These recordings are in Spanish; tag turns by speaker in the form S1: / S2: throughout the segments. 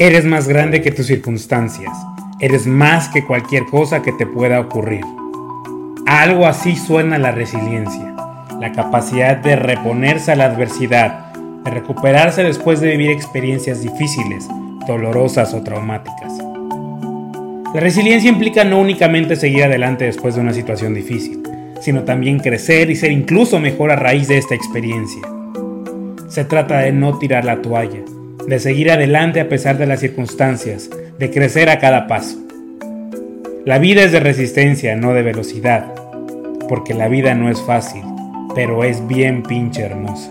S1: Eres más grande que tus circunstancias. Eres más que cualquier cosa que te pueda ocurrir. Algo así suena la resiliencia, la capacidad de reponerse a la adversidad, de recuperarse después de vivir experiencias difíciles, dolorosas o traumáticas. La resiliencia implica no únicamente seguir adelante después de una situación difícil, sino también crecer y ser incluso mejor a raíz de esta experiencia. Se trata de no tirar la toalla, de seguir adelante a pesar de las circunstancias, de crecer a cada paso. La vida es de resistencia, no de velocidad, porque la vida no es fácil, pero es bien pinche hermosa.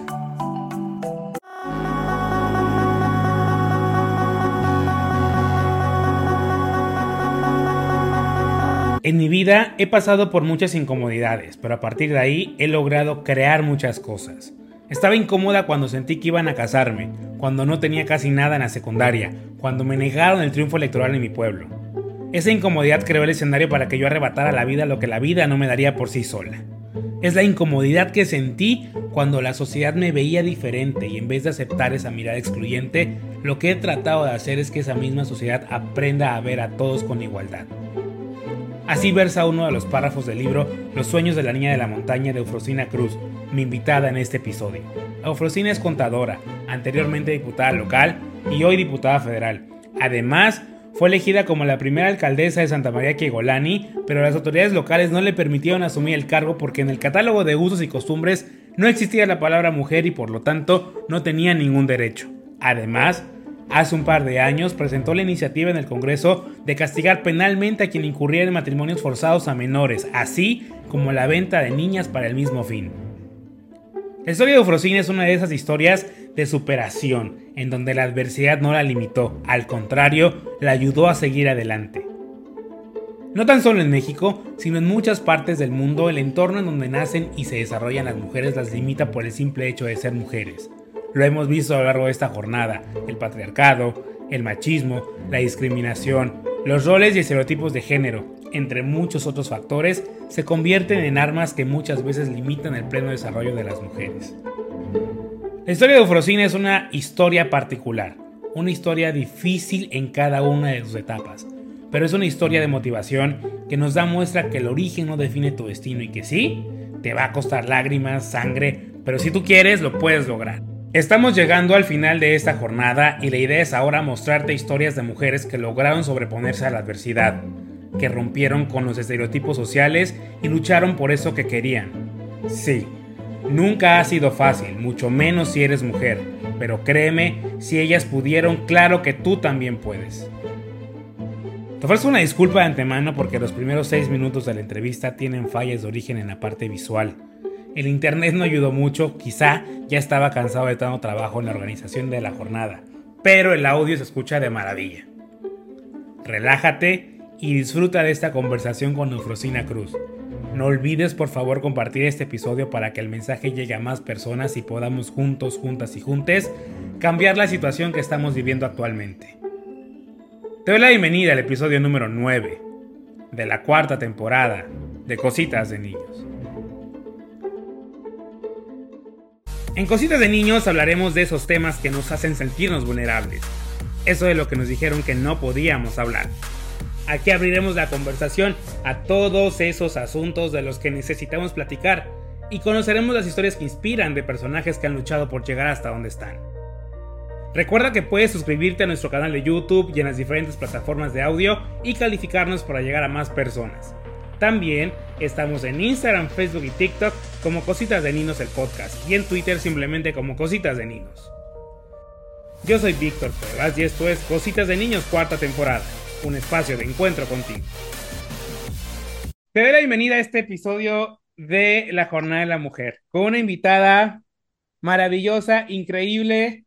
S1: En mi vida he pasado por muchas incomodidades, pero a partir de ahí he logrado crear muchas cosas. Estaba incómoda cuando sentí que iban a casarme, cuando no tenía casi nada en la secundaria, cuando me negaron el triunfo electoral en mi pueblo. Esa incomodidad creó el escenario para que yo arrebatara la vida lo que la vida no me daría por sí sola. Es la incomodidad que sentí cuando la sociedad me veía diferente y en vez de aceptar esa mirada excluyente, lo que he tratado de hacer es que esa misma sociedad aprenda a ver a todos con igualdad. Así versa uno de los párrafos del libro Los sueños de la niña de la montaña de Eufrosina Cruz, mi invitada en este episodio. Eufrosina es contadora, anteriormente diputada local y hoy diputada federal. Además, fue elegida como la primera alcaldesa de Santa María Kiegolani, pero las autoridades locales no le permitieron asumir el cargo porque en el catálogo de usos y costumbres no existía la palabra mujer y por lo tanto no tenía ningún derecho. Además, Hace un par de años presentó la iniciativa en el Congreso de castigar penalmente a quien incurriera en matrimonios forzados a menores, así como la venta de niñas para el mismo fin. La historia de Eufrosina es una de esas historias de superación, en donde la adversidad no la limitó, al contrario, la ayudó a seguir adelante. No tan solo en México, sino en muchas partes del mundo, el entorno en donde nacen y se desarrollan las mujeres las limita por el simple hecho de ser mujeres. Lo hemos visto a lo largo de esta jornada, el patriarcado, el machismo, la discriminación, los roles y estereotipos de género, entre muchos otros factores, se convierten en armas que muchas veces limitan el pleno desarrollo de las mujeres. La historia de Eufrosina es una historia particular, una historia difícil en cada una de sus etapas, pero es una historia de motivación que nos da muestra que el origen no define tu destino y que sí, te va a costar lágrimas, sangre, pero si tú quieres lo puedes lograr. Estamos llegando al final de esta jornada y la idea es ahora mostrarte historias de mujeres que lograron sobreponerse a la adversidad, que rompieron con los estereotipos sociales y lucharon por eso que querían. Sí, nunca ha sido fácil, mucho menos si eres mujer, pero créeme, si ellas pudieron, claro que tú también puedes. Te ofrezco una disculpa de antemano porque los primeros 6 minutos de la entrevista tienen fallas de origen en la parte visual el internet no ayudó mucho, quizá ya estaba cansado de tanto trabajo en la organización de la jornada, pero el audio se escucha de maravilla. Relájate y disfruta de esta conversación con Eufrosina Cruz. No olvides por favor compartir este episodio para que el mensaje llegue a más personas y podamos juntos, juntas y juntes cambiar la situación que estamos viviendo actualmente. Te doy la bienvenida al episodio número 9 de la cuarta temporada de Cositas de Niños. En Cositas de Niños hablaremos de esos temas que nos hacen sentirnos vulnerables. Eso de lo que nos dijeron que no podíamos hablar. Aquí abriremos la conversación a todos esos asuntos de los que necesitamos platicar y conoceremos las historias que inspiran de personajes que han luchado por llegar hasta donde están. Recuerda que puedes suscribirte a nuestro canal de YouTube y en las diferentes plataformas de audio y calificarnos para llegar a más personas. También estamos en Instagram, Facebook y TikTok como Cositas de Ninos el podcast y en Twitter simplemente como Cositas de Ninos. Yo soy Víctor Cuevas y esto es Cositas de Niños cuarta temporada, un espacio de encuentro contigo. Te doy la bienvenida a este episodio de la Jornada de la Mujer con una invitada maravillosa, increíble,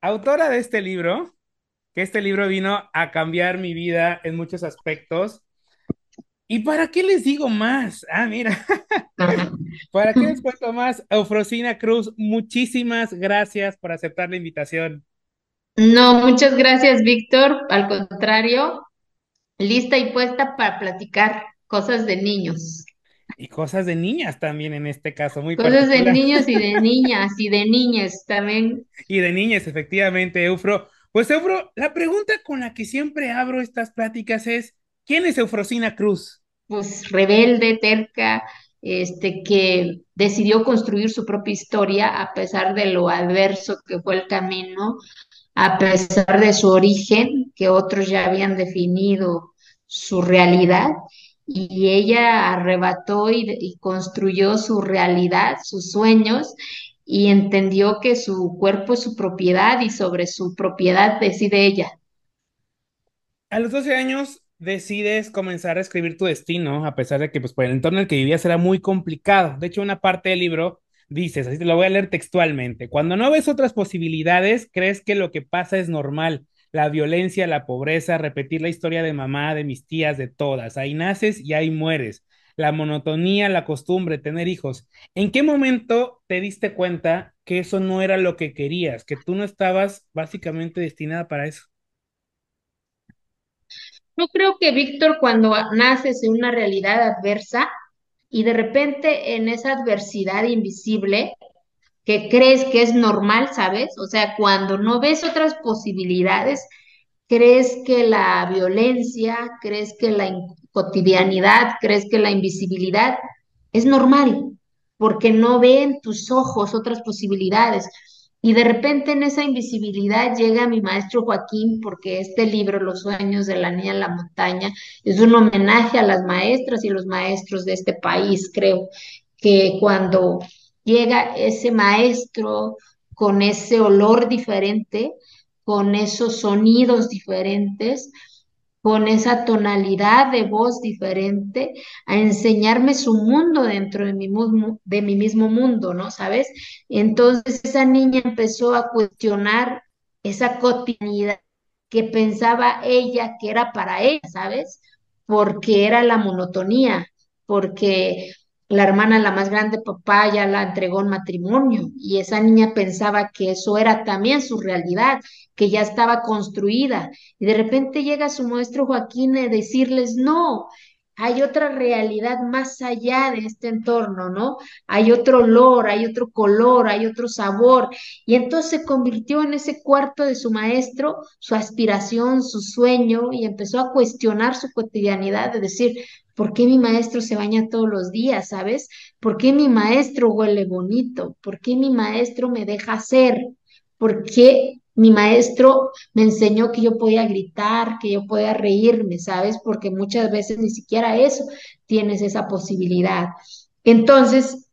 S1: autora de este libro, que este libro vino a cambiar mi vida en muchos aspectos. ¿Y para qué les digo más? Ah, mira, ¿para qué les cuento más? Eufrosina Cruz, muchísimas gracias por aceptar la invitación.
S2: No, muchas gracias, Víctor. Al contrario, lista y puesta para platicar cosas de niños.
S1: Y cosas de niñas también en este caso, muy
S2: Cosas de niños y de niñas y de niñas también.
S1: Y de niñas, efectivamente, Eufro. Pues Eufro, la pregunta con la que siempre abro estas pláticas es, ¿quién es Eufrosina Cruz?
S2: Pues rebelde, terca, este, que decidió construir su propia historia a pesar de lo adverso que fue el camino, a pesar de su origen, que otros ya habían definido su realidad, y ella arrebató y, construyó su realidad, sus sueños, y entendió que su cuerpo es su propiedad y sobre su propiedad decide ella.
S1: A los 12 años decides comenzar a escribir tu destino, a pesar de que pues, por el entorno en el que vivías era muy complicado. De hecho, una parte del libro dices, así te lo voy a leer textualmente, cuando no ves otras posibilidades, crees que lo que pasa es normal, la violencia, la pobreza, repetir la historia de mamá, de mis tías, de todas, ahí naces y ahí mueres, la monotonía, la costumbre, tener hijos. ¿En qué momento te diste cuenta que eso no era lo que querías, que tú no estabas básicamente destinada para eso?
S2: Yo creo que Víctor, cuando naces en una realidad adversa, y de repente en esa adversidad invisible que crees que es normal, ¿sabes? O sea, cuando no ves otras posibilidades, crees que la violencia, crees que la cotidianidad, crees que la invisibilidad es normal, porque no ven tus ojos otras posibilidades. Y de repente en esa invisibilidad llega mi maestro Joaquín, porque este libro, Los sueños de la niña en la montaña, es un homenaje a las maestras y los maestros de este país, creo, que cuando llega ese maestro con ese olor diferente, con esos sonidos diferentes, con esa tonalidad de voz diferente, a enseñarme su mundo dentro de mi, de mi mismo mundo, ¿no? ¿Sabes? Entonces esa niña empezó a cuestionar esa cotidianidad que pensaba ella que era para ella, ¿sabes? Porque era la monotonía, porque la hermana, la más grande, papá ya la entregó en matrimonio y esa niña pensaba que eso era también su realidad, que ya estaba construida. Y de repente llega su maestro Joaquín a decirles, no, hay otra realidad más allá de este entorno, ¿no? Hay otro olor, hay otro color, hay otro sabor. Y entonces se convirtió en ese cuarto de su maestro, su aspiración, su sueño, y empezó a cuestionar su cotidianidad, de decir, ¿Por qué mi maestro se baña todos los días, sabes? ¿Por qué mi maestro huele bonito? ¿Por qué mi maestro me deja ser? ¿Por qué mi maestro me enseñó que yo podía gritar, que yo podía reírme, sabes? Porque muchas veces ni siquiera eso tienes esa posibilidad. Entonces,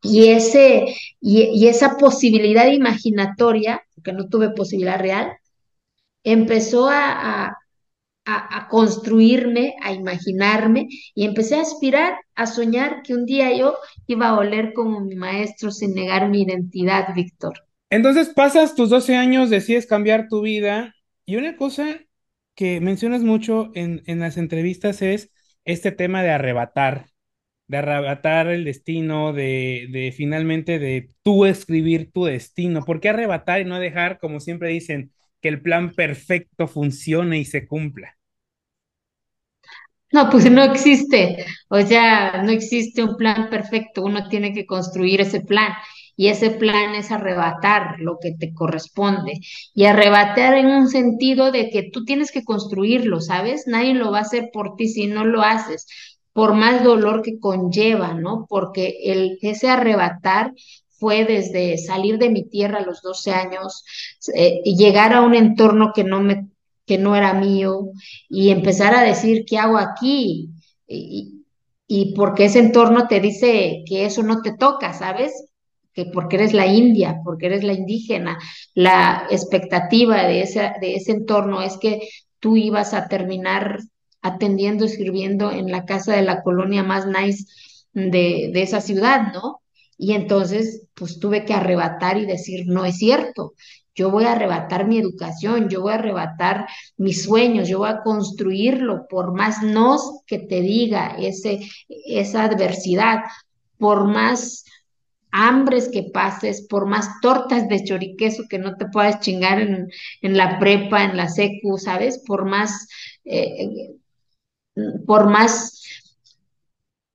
S2: y, ese, y, esa posibilidad imaginatoria, porque no tuve posibilidad real, empezó a, construirme, a imaginarme y empecé a aspirar, a soñar que un día yo iba a oler como mi maestro sin negar mi identidad, Víctor.
S1: Entonces pasas tus 12 años, decides cambiar tu vida y una cosa que mencionas mucho en, en las entrevistas es este tema de arrebatar, de arrebatar el destino, de, de finalmente de tú escribir tu destino. ¿Por qué arrebatar y no dejar, como siempre dicen, que el plan perfecto funcione y se cumpla?
S2: No, pues no existe, o sea, no existe un plan perfecto, uno tiene que construir ese plan y ese plan es arrebatar lo que te corresponde y arrebatar en un sentido de que tú tienes que construirlo, ¿sabes? Nadie lo va a hacer por ti si no lo haces, por más dolor que conlleva, ¿no? Porque el, ese arrebatar fue desde salir de mi tierra a los 12 años eh, llegar a un entorno que no me que no era mío y empezar a decir qué hago aquí y, y porque ese entorno te dice que eso no te toca, ¿sabes? Que porque eres la india, porque eres la indígena, la expectativa de ese, de ese entorno es que tú ibas a terminar atendiendo, escribiendo en la casa de la colonia más nice de, de esa ciudad, ¿no? Y entonces, pues tuve que arrebatar y decir, no es cierto. Yo voy a arrebatar mi educación, yo voy a arrebatar mis sueños, yo voy a construirlo por más nos que te diga ese, esa adversidad, por más hambres que pases, por más tortas de choriqueso que no te puedas chingar en, en la prepa, en la secu, ¿sabes? Por más, eh, por más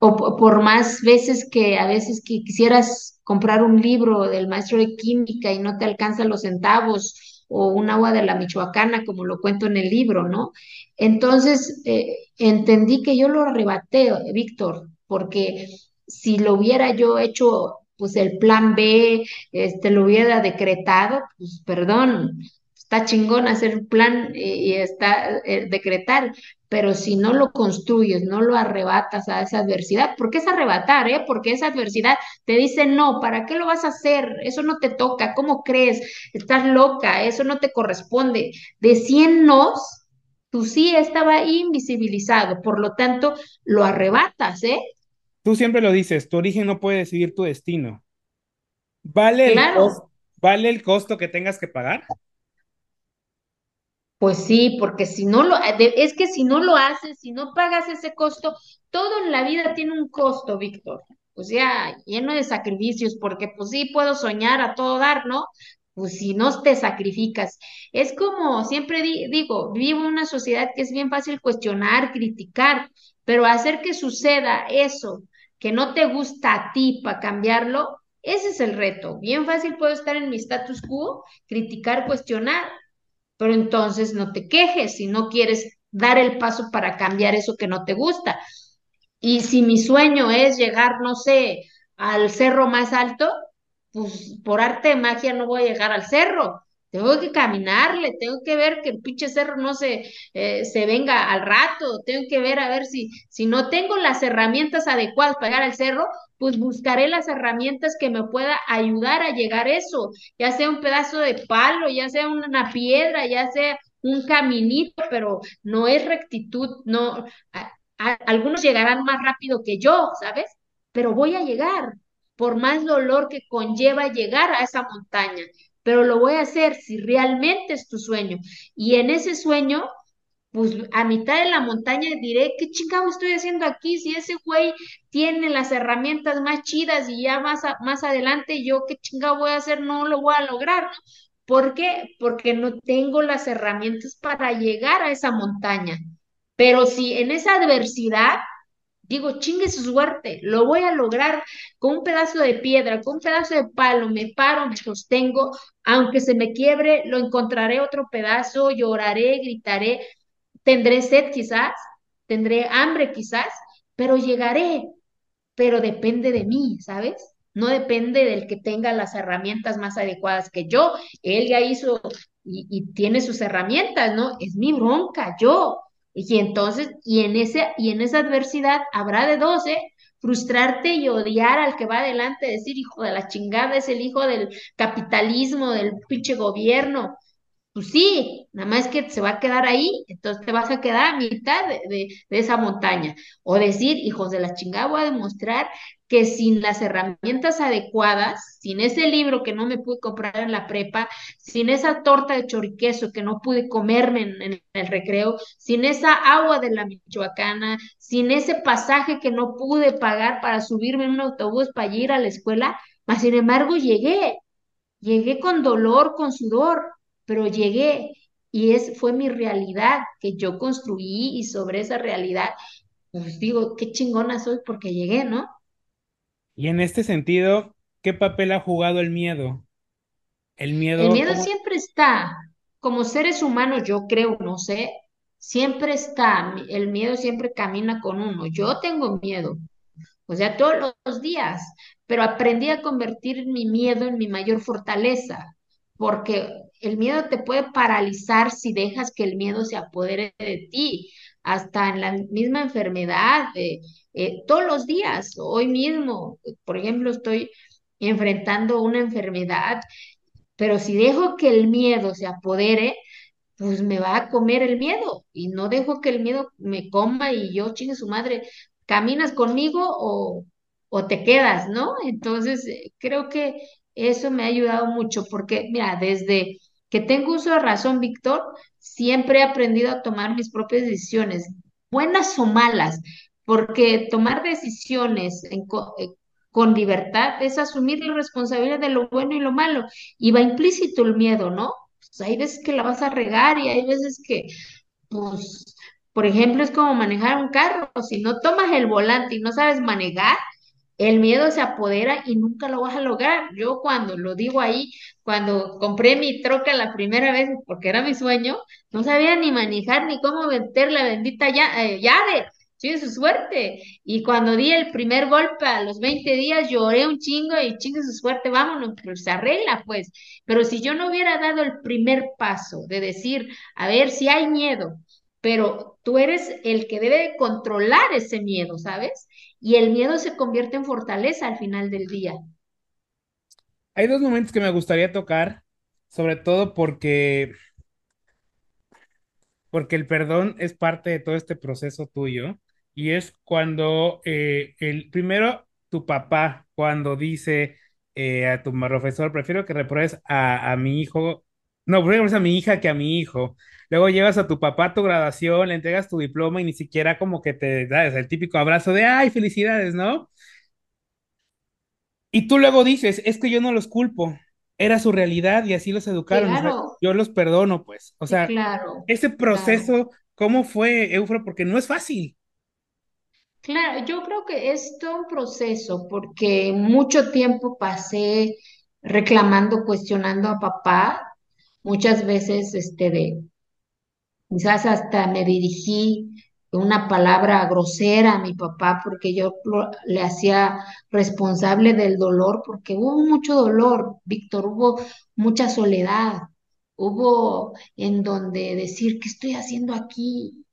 S2: o por más veces que a veces que quisieras comprar un libro del maestro de química y no te alcanza los centavos o un agua de la Michoacana, como lo cuento en el libro, ¿no? Entonces, eh, entendí que yo lo arrebaté, Víctor, porque si lo hubiera yo hecho, pues el plan B, este, lo hubiera decretado, pues perdón, está chingón hacer un plan y, está eh, decretar, pero si no lo construyes, no lo arrebatas a esa adversidad, porque es arrebatar, ¿eh? Porque esa adversidad te dice, no, ¿para qué lo vas a hacer? Eso no te toca, ¿cómo crees? Estás loca, eso no te corresponde. De 100 nos, tu sí estaba invisibilizado, por lo tanto, lo arrebatas, ¿eh?
S1: Tú siempre lo dices, tu origen no puede decidir tu destino. ¿Vale,
S2: claro.
S1: el, ¿vale el costo que tengas que pagar?
S2: Pues sí, porque si no lo, es que si no lo haces, si no pagas ese costo, todo en la vida tiene un costo, Víctor. Pues ya, lleno de sacrificios, porque pues sí puedo soñar a todo dar, ¿no? Pues si no te sacrificas. Es como siempre digo, vivo en una sociedad que es bien fácil cuestionar, criticar, pero hacer que suceda eso que no te gusta a ti para cambiarlo, ese es el reto. Bien fácil puedo estar en mi status quo, criticar, cuestionar, pero entonces no te quejes si no quieres dar el paso para cambiar eso que no te gusta. Y si mi sueño es llegar, no sé, al cerro más alto, pues por arte de magia no voy a llegar al cerro. Tengo que caminarle, tengo que ver que el pinche cerro no se, eh, se venga al rato, tengo que ver a ver si, si no tengo las herramientas adecuadas para llegar al cerro, pues buscaré las herramientas que me pueda ayudar a llegar a eso, ya sea un pedazo de palo, ya sea una piedra, ya sea un caminito, pero no es rectitud, no, algunos llegarán más rápido que yo, ¿sabes? Pero voy a llegar, por más dolor que conlleva llegar a esa montaña, pero lo voy a hacer si realmente es tu sueño. Y en ese sueño pues a mitad de la montaña diré, ¿qué chingado estoy haciendo aquí? Si ese güey tiene las herramientas más chidas y ya más, más adelante yo, ¿qué chingado voy a hacer? No lo voy a lograr, ¿no? ¿Por qué? Porque no tengo las herramientas para llegar a esa montaña. Pero si en esa adversidad digo, chingue su suerte, lo voy a lograr con un pedazo de piedra, con un pedazo de palo, me paro, me sostengo, aunque se me quiebre, lo encontraré otro pedazo, lloraré, gritaré, Tendré sed quizás, tendré hambre quizás, pero llegaré, pero depende de mí, ¿sabes? No depende del que tenga las herramientas más adecuadas que yo. Él ya hizo y, tiene sus herramientas, ¿no? Es mi bronca, yo. Y entonces, y en, ese, y en esa adversidad habrá de dos, ¿eh? Frustrarte y odiar al que va adelante, decir, hijo de la chingada, es el hijo del capitalismo, del pinche gobierno, pues sí, nada más que se va a quedar ahí, entonces te vas a quedar a mitad de, esa montaña. O decir, hijos de la chingada, voy a demostrar que sin las herramientas adecuadas, sin ese libro que no me pude comprar en la prepa, sin esa torta de choriqueso que no pude comerme en, en el recreo, sin esa agua de la Michoacana, sin ese pasaje que no pude pagar para subirme en un autobús para ir a la escuela, mas sin embargo llegué, llegué con dolor, con sudor pero llegué y es, fue mi realidad que yo construí y sobre esa realidad, pues digo, qué chingona soy porque llegué, ¿no?
S1: Y en este sentido, ¿qué papel ha jugado el miedo? El miedo.
S2: El miedo siempre está. Como seres humanos, yo creo, no sé, siempre está. El miedo siempre camina con uno. Yo tengo miedo, o sea, todos los días, pero aprendí a convertir mi miedo en mi mayor fortaleza, porque el miedo te puede paralizar si dejas que el miedo se apodere de ti, hasta en la misma enfermedad, eh, todos los días, hoy mismo, por ejemplo, estoy enfrentando una enfermedad, pero si dejo que el miedo se apodere, pues me va a comer el miedo y no dejo que el miedo me coma y yo chingue su madre, ¿caminas conmigo o, o te quedas, ¿no? Entonces, eh, creo que eso me ha ayudado mucho porque, mira, desde que tengo uso de razón, Víctor, siempre he aprendido a tomar mis propias decisiones, buenas o malas, porque tomar decisiones eh, con libertad es asumir la responsabilidad de lo bueno y lo malo, y va implícito el miedo, ¿no? Pues hay veces que la vas a regar y hay veces que pues, por ejemplo, es como manejar un carro. Si no tomas el volante y no sabes manejar, el miedo se apodera y nunca lo vas a lograr. Yo cuando lo digo ahí, cuando compré mi troca la primera vez, porque era mi sueño, no sabía ni manejar ni cómo meter la bendita eh, llave. Sí, su suerte. Y cuando di el primer golpe a los 20 días, lloré un chingo y chingo su suerte, vámonos, pues se arregla, pues. Pero si yo no hubiera dado el primer paso de decir, a ver si hay miedo, pero tú eres el que debe de controlar ese miedo, ¿sabes? Y el miedo se convierte en fortaleza al final del día.
S1: Hay dos momentos que me gustaría tocar, sobre todo porque, porque el perdón es parte de todo este proceso tuyo y es cuando eh, el primero tu papá cuando dice eh, a tu profesor prefiero que repruebes a, a mi hijo, no, prefiero a mi hija que a mi hijo. Luego llevas a tu papá a tu graduación, le entregas tu diploma y ni siquiera como que te das el típico abrazo de ay, felicidades, ¿no? Y tú luego dices, es que yo no los culpo, era su realidad y así los educaron, o sea,
S2: Claro,
S1: yo los perdono, pues. O sea,
S2: claro,
S1: ese
S2: claro.
S1: proceso, ¿cómo fue, Eufra? Porque no es fácil.
S2: Claro, yo creo que es todo un proceso porque mucho tiempo pasé reclamando, cuestionando a papá, muchas veces este de Quizás hasta me dirigí una palabra grosera a mi papá porque yo lo- le hacía responsable del dolor, porque hubo mucho dolor, Víctor, hubo mucha soledad, hubo en donde decir, ¿qué estoy haciendo aquí?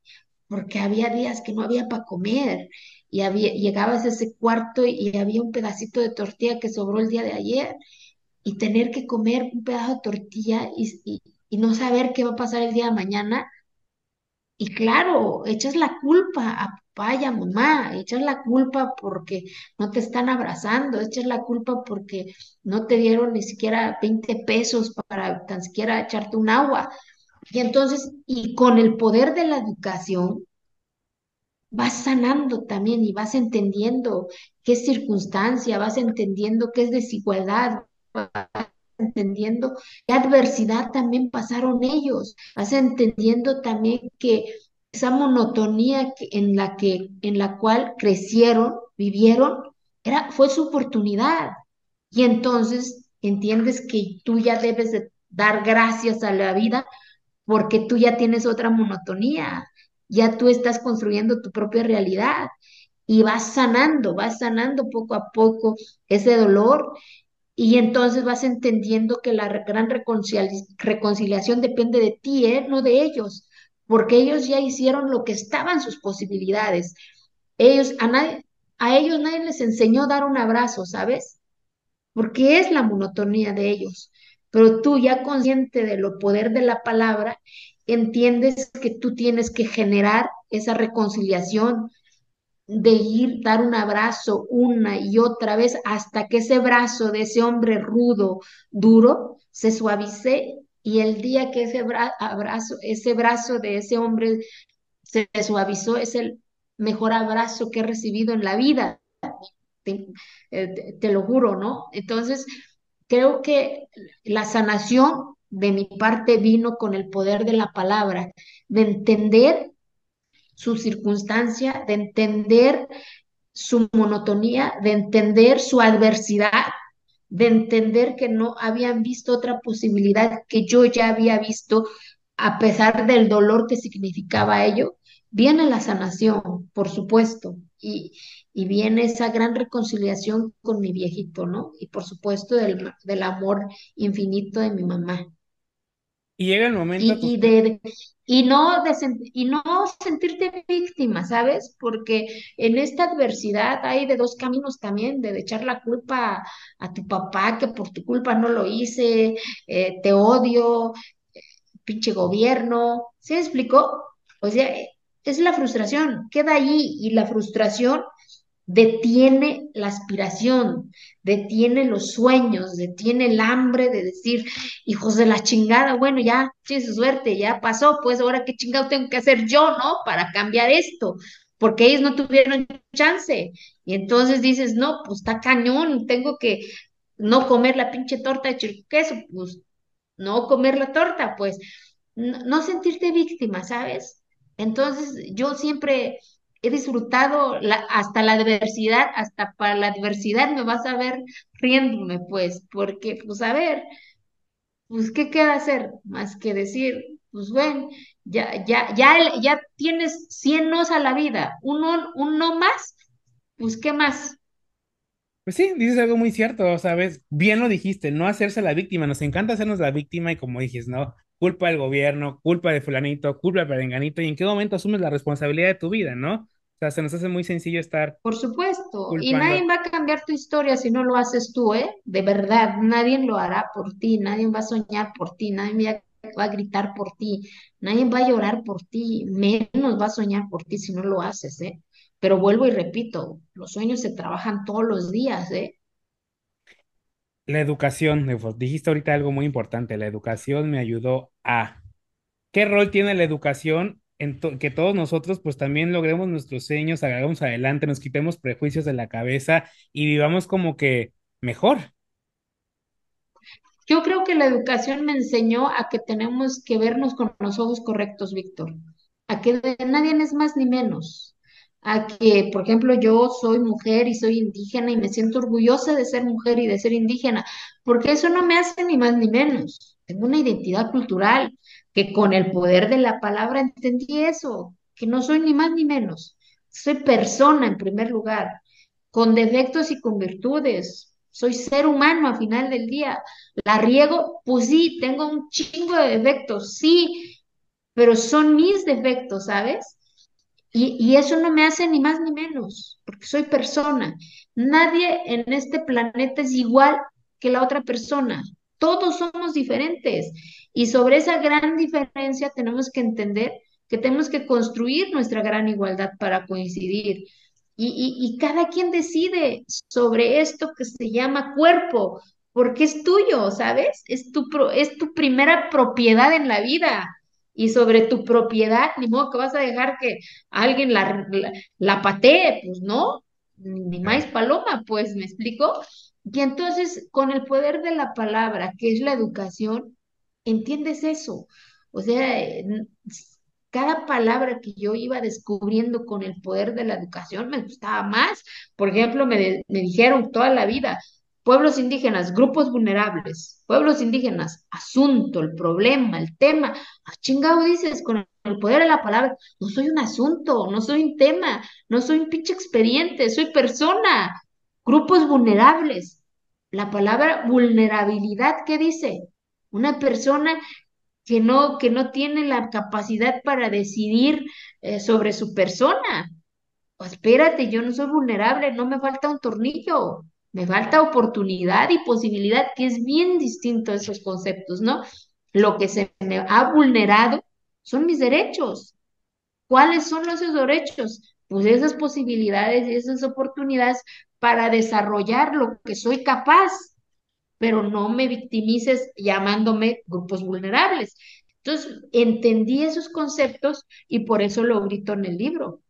S2: Porque había días que no había para comer y había, llegabas a ese cuarto y había un pedacito de tortilla que sobró el día de ayer y tener que comer un pedazo de tortilla y, y no saber qué va a pasar el día de mañana y claro, echas la culpa a papá y a mamá, echas la culpa porque no te están abrazando, echas la culpa porque no te dieron ni siquiera 20 pesos para tan siquiera echarte un agua. Y entonces, y con el poder de la educación, vas sanando también y vas entendiendo qué circunstancia, vas entendiendo qué es desigualdad, entendiendo qué adversidad también pasaron ellos, vas entendiendo también que esa monotonía en la que en la cual crecieron, vivieron, era fue su oportunidad. Y entonces entiendes que tú ya debes de dar gracias a la vida porque tú ya tienes otra monotonía, ya tú estás construyendo tu propia realidad y vas sanando, vas sanando poco a poco ese dolor y entonces vas entendiendo que la gran reconcili- reconciliación depende de ti, ¿eh? No de ellos, porque ellos ya hicieron lo que estaba en sus posibilidades. Ellos, a nadie, a ellos nadie les enseñó a dar un abrazo, ¿sabes? porque es la monotonía de ellos. Pero tú ya consciente de lo poder de la palabra, entiendes que tú tienes que generar esa reconciliación de ir, dar un abrazo una y otra vez hasta que ese brazo de ese hombre rudo, duro, se suavice y el día que ese bra abrazo, ese brazo de ese hombre se suavizó, es el mejor abrazo que he recibido en la vida eh, te- te lo juro, ¿no? Entonces, creo que la sanación de mi parte vino con el poder de la palabra, de entender su circunstancia, de entender su monotonía, de entender su adversidad, de entender que no habían visto otra posibilidad que yo ya había visto a pesar del dolor que significaba ello. Viene la sanación, por supuesto, y, y viene esa gran reconciliación con mi viejito, ¿no? Y por supuesto del, del amor infinito de mi mamá.
S1: Y llega el momento.
S2: Y, y, de, y, no de, y no sentirte víctima, ¿sabes? Porque en esta adversidad hay de dos caminos también, de echar la culpa a, tu papá, que por tu culpa no lo hice, eh, te odio, pinche gobierno, ¿se explicó? O sea, es la frustración, queda allí y la frustración detiene la aspiración, detiene los sueños, detiene el hambre de decir, hijos de la chingada, bueno, ya, su suerte, ya pasó, pues ahora qué chingado tengo que hacer yo, ¿no? Para cambiar esto, porque ellos no tuvieron chance. Y entonces dices, no, pues está cañón, tengo que no comer la pinche torta de queso, pues no comer la torta, pues no sentirte víctima, ¿sabes? Entonces yo siempre he disfrutado la, hasta la adversidad, hasta para la adversidad me vas a ver riéndome, pues, porque, pues, a ver, pues, ¿qué queda hacer? Más que decir, pues, bueno, ya, ya, ya, ya tienes 100 nos a la vida, uno, uno más, pues, ¿qué más?
S1: Pues sí, dices algo muy cierto, ¿sabes? Bien lo dijiste, no hacerse la víctima, nos encanta hacernos la víctima y como dijiste, ¿no? Culpa del gobierno, culpa de fulanito, culpa de perenganito, y en qué momento asumes la responsabilidad de tu vida, ¿no? O sea, se nos hace muy sencillo estar
S2: Por supuesto, y nadie va a cambiar tu historia si no lo haces tú, ¿eh? De verdad, nadie lo hará por ti, nadie va a soñar por ti, nadie va a gritar por ti, nadie va a llorar por ti, menos va a soñar por ti si no lo haces, ¿eh? Pero vuelvo y repito, los sueños se trabajan todos los días, ¿eh?
S1: La educación, dijiste ahorita algo muy importante, la educación me ayudó a... ¿Qué rol tiene la educación en que todos nosotros pues también logremos nuestros sueños, hagamos adelante, nos quitemos prejuicios de la cabeza y vivamos como que mejor?
S2: Yo creo que la educación me enseñó a que tenemos que vernos con los ojos correctos, Víctor, a que nadie es más ni menos, a que, por ejemplo, yo soy mujer y soy indígena y me siento orgullosa de ser mujer y de ser indígena, porque eso no me hace ni más ni menos. Tengo una identidad cultural que con el poder de la palabra entendí eso, que no soy ni más ni menos. Soy persona en primer lugar, con defectos y con virtudes. Soy ser humano a final del día. La riego, pues sí, tengo un chingo de defectos, sí, pero son mis defectos, ¿sabes? Y, eso no me hace ni más ni menos, porque soy persona. Nadie en este planeta es igual que la otra persona. Todos somos diferentes. Y sobre esa gran diferencia tenemos que entender que tenemos que construir nuestra gran igualdad para coincidir. Y, cada quien decide sobre esto que se llama cuerpo, porque es tuyo, ¿sabes? Es es tu primera propiedad en la vida y sobre tu propiedad, ni modo que vas a dejar que alguien la, la, patee, pues no, ni más paloma, pues me explico. Y entonces, con el poder de la palabra, que es la educación, entiendes eso. O sea, cada palabra que yo iba descubriendo con el poder de la educación me gustaba más. Por ejemplo, me, me dijeron toda la vida, pueblos indígenas, grupos vulnerables, pueblos indígenas, asunto, el problema, el tema. ¿A chingado dices con el poder de la palabra? No soy un asunto, no soy un tema, no soy un pinche expediente, soy persona. Grupos vulnerables. La palabra vulnerabilidad, ¿qué dice? Una persona que no, que no tiene la capacidad para decidir eh, sobre su persona. espérate, yo no soy vulnerable, no me falta un tornillo. Me falta oportunidad y posibilidad, que es bien distinto a esos conceptos, ¿no? Lo que se me ha vulnerado son mis derechos. ¿Cuáles son esos derechos? Pues esas posibilidades y esas oportunidades para desarrollar lo que soy capaz, pero no me victimices llamándome grupos vulnerables. Entonces, entendí esos conceptos y por eso lo grito en el libro.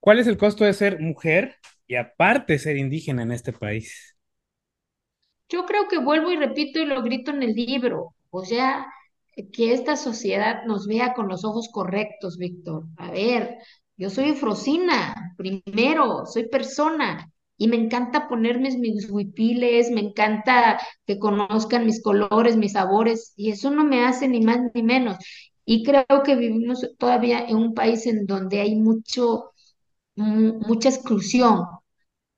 S1: ¿Cuál es el costo de ser mujer y aparte ser indígena en este país?
S2: Yo creo que vuelvo y repito y lo grito en el libro, o sea, que esta sociedad nos vea con los ojos correctos, Víctor. A ver, yo soy Frosina, primero, soy persona, y me encanta ponerme mis huipiles, me encanta que conozcan mis colores, mis sabores, y eso no me hace ni más ni menos. Y creo que vivimos todavía en un país en donde hay mucho, mucha exclusión,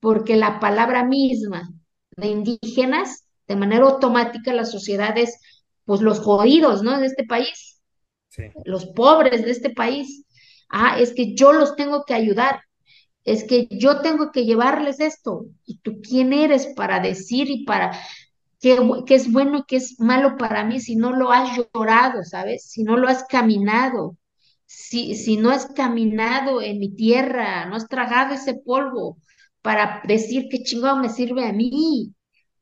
S2: porque la palabra misma de indígenas, de manera automática, las sociedades, pues los jodidos, ¿no? De este país, los pobres de este país. Ah, es que yo los tengo que ayudar, es que yo tengo que llevarles esto. ¿Y tú quién eres para decir y para qué, qué es bueno y qué es malo para mí si no lo has llorado, ¿sabes? Si no lo has caminado, si, si no has caminado en mi tierra, no has tragado ese polvo, para decir qué chingado me sirve a mí.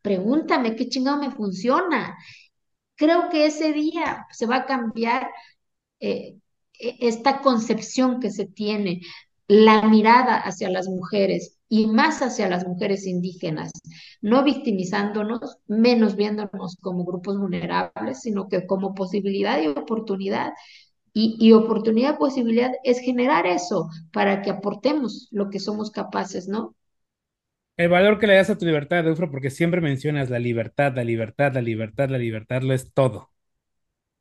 S2: Pregúntame qué chingado me funciona. Creo que ese día se va a cambiar eh, e, esta concepción que se tiene, la mirada hacia las mujeres y más hacia las mujeres indígenas, no victimizándonos, menos viéndonos como grupos vulnerables, sino que como posibilidad y oportunidad. Y, y oportunidad, posibilidad es generar eso para que aportemos lo que somos capaces, ¿no?
S1: El valor que le das a tu libertad, Eufro, porque siempre mencionas la libertad, la libertad, la libertad, la libertad, lo es todo.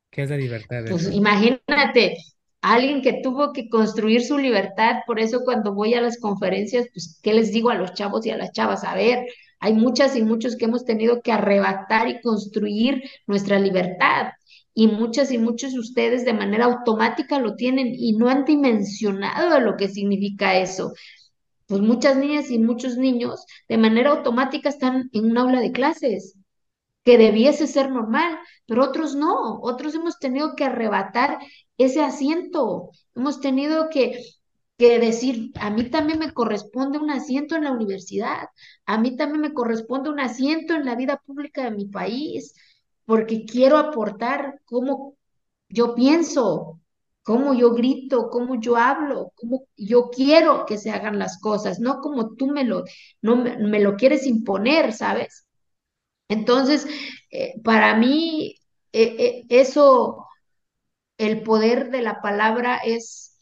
S1: ¿Qué es la libertad?
S2: Pues imagínate, alguien que tuvo que construir su libertad, por eso cuando voy a las conferencias, pues, ¿qué les digo a los chavos y a las chavas? A ver, hay muchas y muchos que hemos tenido que arrebatar y construir nuestra libertad. Y muchas y muchos de ustedes de manera automática lo tienen y no han dimensionado de lo que significa eso. Pues muchas niñas y muchos niños de manera automática están en un aula de clases que debiese ser normal, pero otros no, otros hemos tenido que arrebatar ese asiento, hemos tenido que, que decir, a mí también me corresponde un asiento en la universidad, a mí también me corresponde un asiento en la vida pública de mi país, porque quiero aportar cómo yo pienso, cómo yo grito, cómo yo hablo, cómo yo quiero que se hagan las cosas, no como tú me lo, me, lo quieres imponer, ¿sabes? Entonces, eh, para mí, eh, eh, eso, el poder de la palabra es,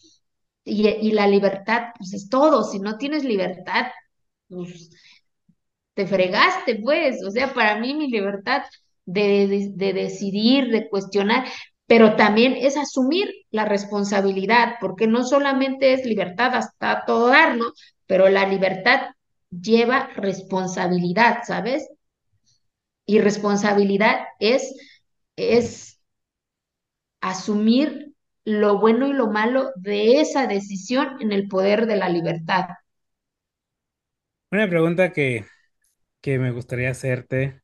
S2: y, la libertad, pues es todo. Si no tienes libertad, pues te fregaste, pues. O sea, para mí mi libertad de decidir, de cuestionar, pero también es asumir la responsabilidad, porque no solamente es libertad hasta todo dar, ¿no? Pero la libertad lleva responsabilidad, ¿sabes? Y responsabilidad es, es asumir lo bueno y lo malo de esa decisión en el poder de la libertad.
S1: Una pregunta que, que me gustaría hacerte,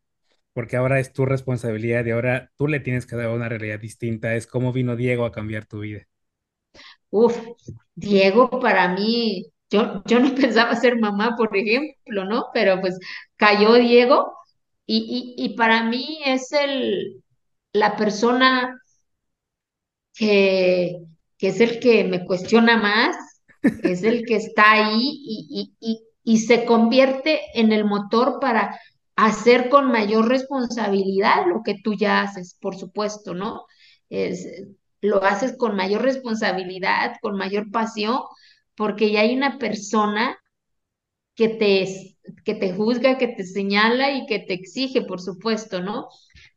S1: porque ahora es tu responsabilidad y ahora tú le tienes que dar una realidad distinta, es cómo vino Diego a cambiar tu vida.
S2: Uf, Diego para mí, yo, yo no pensaba ser mamá, por ejemplo, ¿no? Pero pues cayó Diego y, y, y para mí es el, la persona que, que es el que me cuestiona más, es el que está ahí y, y, y, se convierte en el motor para hacer con mayor responsabilidad lo que tú ya haces, por supuesto, ¿no? Es, lo haces con mayor responsabilidad, con mayor pasión, porque ya hay una persona que te, que te juzga, que te señala y que te exige, por supuesto, ¿no?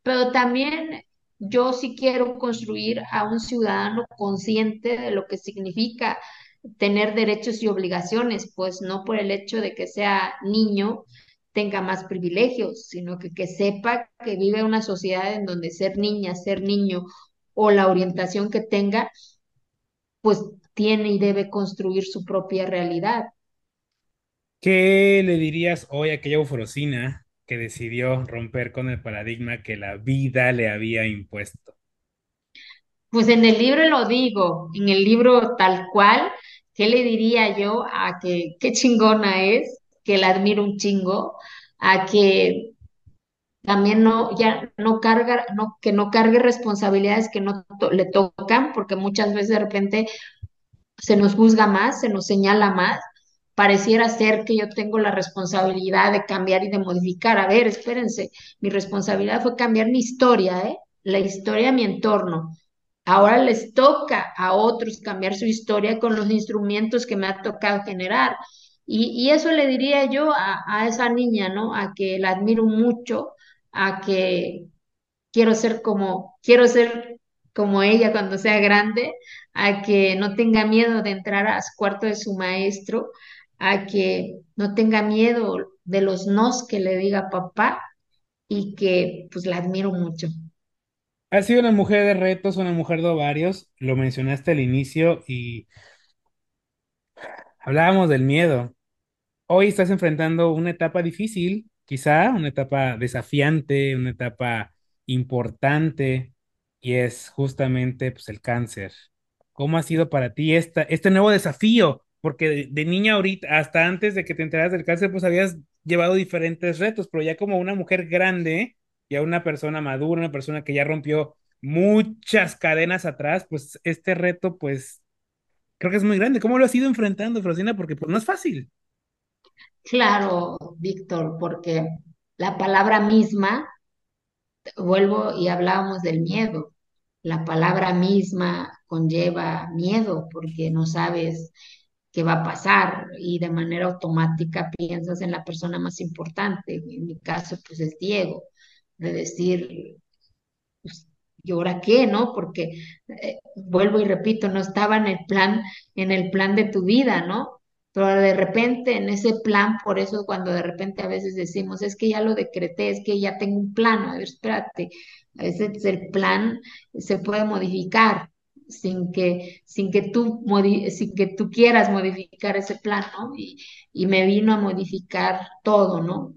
S2: Pero también yo sí quiero construir a un ciudadano consciente de lo que significa tener derechos y obligaciones, pues no por el hecho de que sea niño tenga más privilegios, sino que, que sepa que vive una sociedad en donde ser niña, ser niño o la orientación que tenga, pues tiene y debe construir su propia realidad.
S1: ¿Qué le dirías hoy a aquella eufrosina que decidió romper con el paradigma que la vida le había impuesto?
S2: Pues en el libro lo digo, en el libro tal cual, ¿qué le diría yo a que qué chingona es, que la admiro un chingo, a que también no, ya no carga, no, que no cargue responsabilidades que no le tocan, porque muchas veces de repente se nos juzga más, se nos señala más, pareciera ser que yo tengo la responsabilidad de cambiar y de modificar. A ver, espérense, mi responsabilidad fue cambiar mi historia, ¿eh? La historia de mi entorno. Ahora les toca a otros cambiar su historia con los instrumentos que me ha tocado generar. Y, eso le diría yo a, esa niña, ¿no? A que la admiro mucho, a que quiero ser como, quiero ser como ella cuando sea grande, a que no tenga miedo de entrar a su cuarto de su maestro, a que no tenga miedo de los nos que le diga papá y que pues la admiro mucho.
S1: Ha sido una mujer de retos, una mujer de ovarios, lo mencionaste al inicio y hablábamos del miedo. Hoy estás enfrentando una etapa difícil, quizá una etapa desafiante, una etapa importante y es justamente pues, el cáncer. ¿Cómo ha sido para ti esta, este nuevo desafío porque de, niña ahorita, hasta antes de que te enteraras del cáncer, pues habías llevado diferentes retos, pero ya como una mujer grande, ya una persona madura, una persona que ya rompió muchas cadenas atrás, pues este reto, pues creo que es muy grande. ¿Cómo lo has ido enfrentando, Frosina? Porque pues no es fácil.
S2: Claro, Víctor, porque la palabra misma, vuelvo y hablábamos del miedo, la palabra misma conlleva miedo porque no sabes qué va a pasar y de manera automática piensas en la persona más importante. En mi caso, pues es Diego, de decir, pues, ¿y ahora qué? ¿No? Porque eh, vuelvo y repito, no estaba en el plan, en el plan de tu vida, ¿no? Pero de repente en ese plan, por eso cuando de repente a veces decimos, es que ya lo decreté, es que ya tengo un plan, a ver, espérate, a veces el plan se puede modificar sin que, sin que, tú, sin que tú quieras modificar ese plan, ¿no? Y, y me vino a modificar todo, ¿no?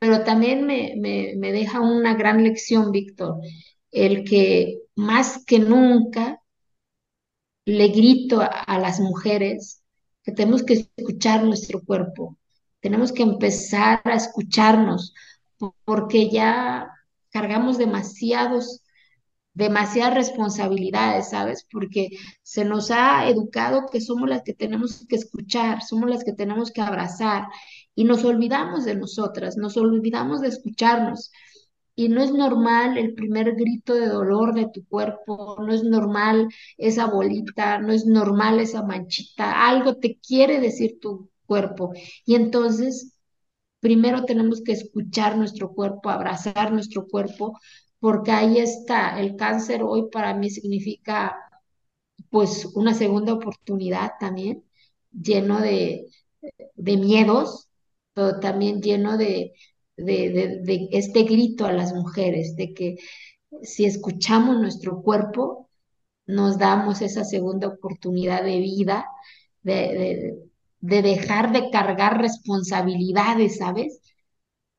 S2: Pero también me, me, me deja una gran lección, Víctor, el que más que nunca le grito a, las mujeres tenemos que escuchar nuestro cuerpo, tenemos que empezar a escucharnos, porque ya cargamos demasiados, demasiadas responsabilidades, ¿sabes? Porque se nos ha educado que somos las que tenemos que escuchar, somos las que tenemos que abrazar y nos olvidamos de nosotras, nos olvidamos de escucharnos y no es normal el primer grito de dolor de tu cuerpo, no es normal esa bolita, no es normal esa manchita, algo te quiere decir tu cuerpo. Y entonces, primero tenemos que escuchar nuestro cuerpo, abrazar nuestro cuerpo, porque ahí está, el cáncer hoy para mí significa pues una segunda oportunidad también, lleno de, de miedos, pero también lleno de, de, este grito a las mujeres, de que si escuchamos nuestro cuerpo, nos damos esa segunda oportunidad de vida, de, de, dejar de cargar responsabilidades, ¿sabes?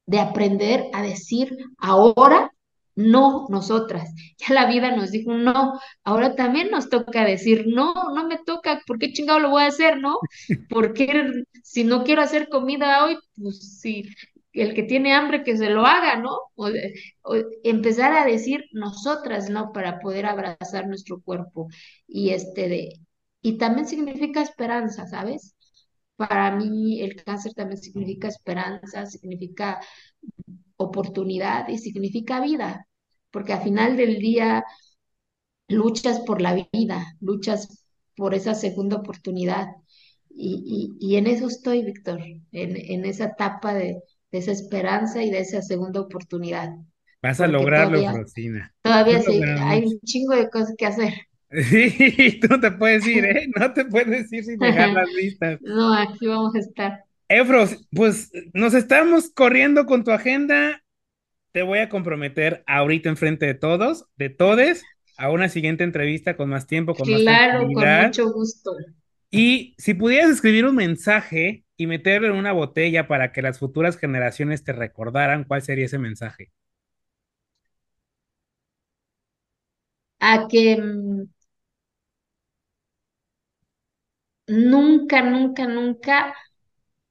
S2: De aprender a decir ahora no nosotras. Ya la vida nos dijo no, ahora también nos toca decir no, no me toca, ¿por qué chingado lo voy a hacer, no? Porque si no quiero hacer comida hoy, pues sí, el que tiene hambre que se lo haga, ¿no? O, empezar a decir nosotras, ¿no? Para poder abrazar nuestro cuerpo. Y este de, y también significa esperanza, ¿sabes? Para mí el cáncer también significa esperanza, significa oportunidad y significa vida, porque al final del día luchas por la vida, luchas por esa segunda oportunidad. Y, y, en eso estoy, Víctor, en, en esa etapa de, de esa esperanza y de esa segunda oportunidad.
S1: Vas a lograrlo, Rosina.
S2: Todavía sí, hay un chingo de cosas que hacer.
S1: Sí, tú no te puedes ir, ¿eh? No te puedes ir sin dejar las listas.
S2: No, aquí vamos a estar.
S1: Efros, pues nos estamos corriendo con tu agenda. Te voy a comprometer ahorita enfrente de todos, de todes, a una siguiente entrevista con más tiempo, con más
S2: Claro, con mucho gusto.
S1: Y si pudieras escribir un mensaje y meterlo en una botella para que las futuras generaciones te recordaran, ¿cuál sería ese mensaje?
S2: A que mm, nunca, nunca, nunca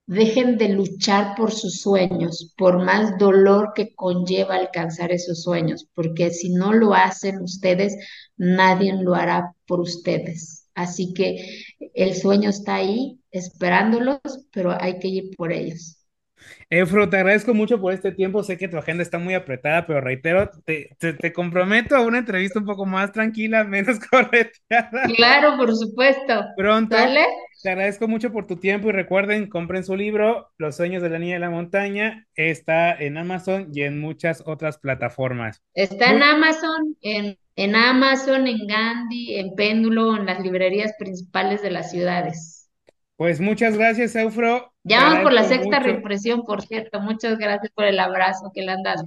S2: dejen de luchar por sus sueños, por más dolor que conlleva alcanzar esos sueños, porque si no lo hacen ustedes, nadie lo hará por ustedes. Así que el sueño está ahí esperándolos, pero hay que ir por ellos.
S1: Efro, te agradezco mucho por este tiempo. Sé que tu agenda está muy apretada, pero reitero, te, te, comprometo a una entrevista un poco más tranquila, menos correteada.
S2: Claro, por supuesto.
S1: Pronto. Te agradezco mucho por tu tiempo y recuerden, compren su libro, Los sueños de la niña de la montaña. Está en Amazon y en muchas otras plataformas.
S2: Está en Amazon, en, en Amazon, en Gandhi, en Péndulo, en las librerías principales de las ciudades.
S1: Pues muchas gracias, Eufro.
S2: Ya vamos por la sexta reimpresión, por cierto. Muchas gracias por el abrazo que le han dado.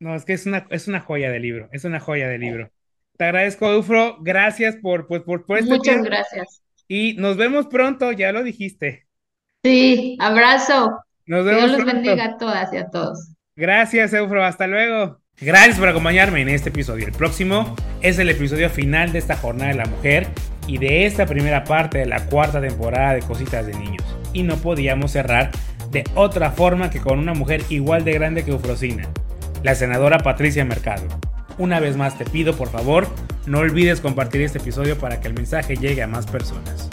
S1: No, es que es una, es una joya de libro, es una joya de libro. Te agradezco, Eufro. Gracias por, pues, por, por este
S2: Muchas gracias.
S1: Y nos vemos pronto, ya lo dijiste.
S2: Sí, abrazo.
S1: Nos vemos
S2: Dios los bendiga a todas y a todos.
S1: Gracias, Eufro. Hasta luego. Gracias por acompañarme en este episodio. El próximo es el episodio final de esta jornada de la mujer y de esta primera parte de la cuarta temporada de Cositas de Niños. Y no podíamos cerrar de otra forma que con una mujer igual de grande que Eufrosina, la senadora Patricia Mercado. Una vez más te pido por favor, no olvides compartir este episodio para que el mensaje llegue a más personas.